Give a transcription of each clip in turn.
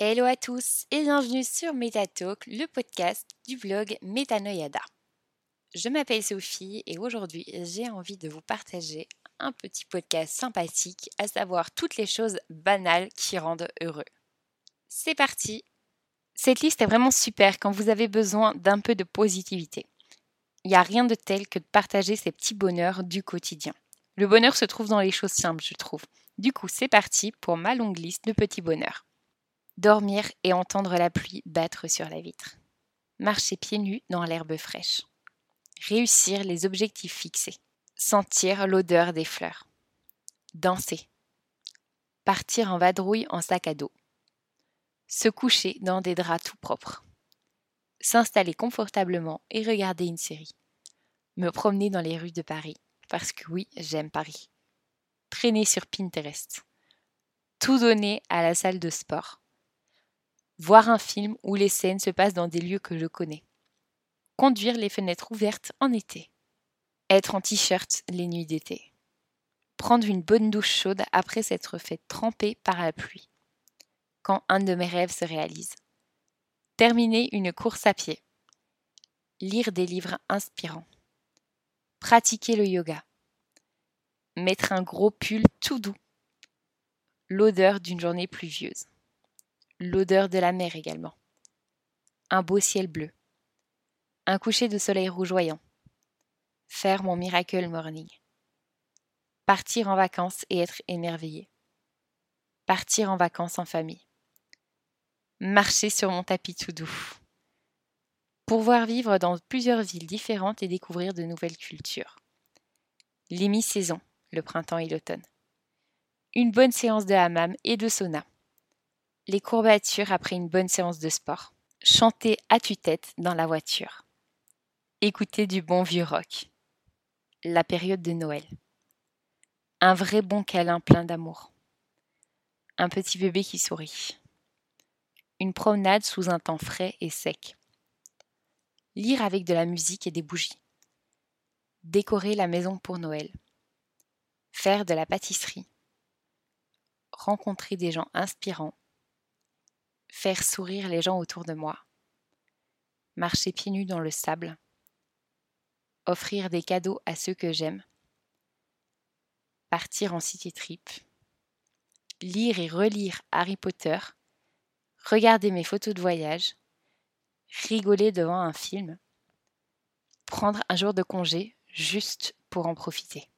Hello à tous et bienvenue sur MetaTalk, le podcast du blog Metanoyada. Je m'appelle Sophie et aujourd'hui j'ai envie de vous partager un petit podcast sympathique, à savoir toutes les choses banales qui rendent heureux. C'est parti Cette liste est vraiment super quand vous avez besoin d'un peu de positivité. Il n'y a rien de tel que de partager ces petits bonheurs du quotidien. Le bonheur se trouve dans les choses simples, je trouve. Du coup, c'est parti pour ma longue liste de petits bonheurs. Dormir et entendre la pluie battre sur la vitre. Marcher pieds nus dans l'herbe fraîche. Réussir les objectifs fixés. Sentir l'odeur des fleurs. Danser. Partir en vadrouille en sac à dos. Se coucher dans des draps tout propres. S'installer confortablement et regarder une série. Me promener dans les rues de Paris. Parce que oui, j'aime Paris traîner sur Pinterest, tout donner à la salle de sport, voir un film où les scènes se passent dans des lieux que je connais, conduire les fenêtres ouvertes en été, être en t-shirt les nuits d'été, prendre une bonne douche chaude après s'être fait tremper par la pluie, quand un de mes rêves se réalise, terminer une course à pied, lire des livres inspirants, pratiquer le yoga, mettre un gros pull tout doux, l'odeur d'une journée pluvieuse, l'odeur de la mer également, un beau ciel bleu, un coucher de soleil rougeoyant, faire mon miracle morning, partir en vacances et être émerveillé, partir en vacances en famille, marcher sur mon tapis tout doux, pouvoir vivre dans plusieurs villes différentes et découvrir de nouvelles cultures, les mi-saisons, le printemps et l'automne. Une bonne séance de hammam et de sauna. Les courbatures après une bonne séance de sport. Chanter à tue-tête dans la voiture. Écouter du bon vieux rock. La période de Noël. Un vrai bon câlin plein d'amour. Un petit bébé qui sourit. Une promenade sous un temps frais et sec. Lire avec de la musique et des bougies. Décorer la maison pour Noël faire de la pâtisserie, rencontrer des gens inspirants, faire sourire les gens autour de moi, marcher pieds nus dans le sable, offrir des cadeaux à ceux que j'aime, partir en city trip, lire et relire Harry Potter, regarder mes photos de voyage, rigoler devant un film, prendre un jour de congé juste pour en profiter.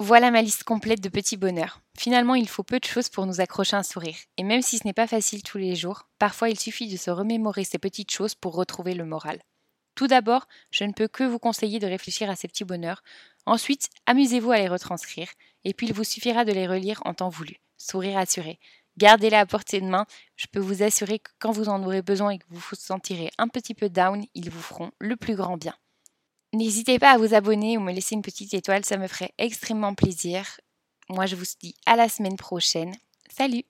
Voilà ma liste complète de petits bonheurs. Finalement, il faut peu de choses pour nous accrocher un sourire. Et même si ce n'est pas facile tous les jours, parfois il suffit de se remémorer ces petites choses pour retrouver le moral. Tout d'abord, je ne peux que vous conseiller de réfléchir à ces petits bonheurs. Ensuite, amusez-vous à les retranscrire. Et puis il vous suffira de les relire en temps voulu. Sourire assuré. Gardez-les à portée de main. Je peux vous assurer que quand vous en aurez besoin et que vous vous sentirez un petit peu down, ils vous feront le plus grand bien. N'hésitez pas à vous abonner ou me laisser une petite étoile, ça me ferait extrêmement plaisir. Moi, je vous dis à la semaine prochaine. Salut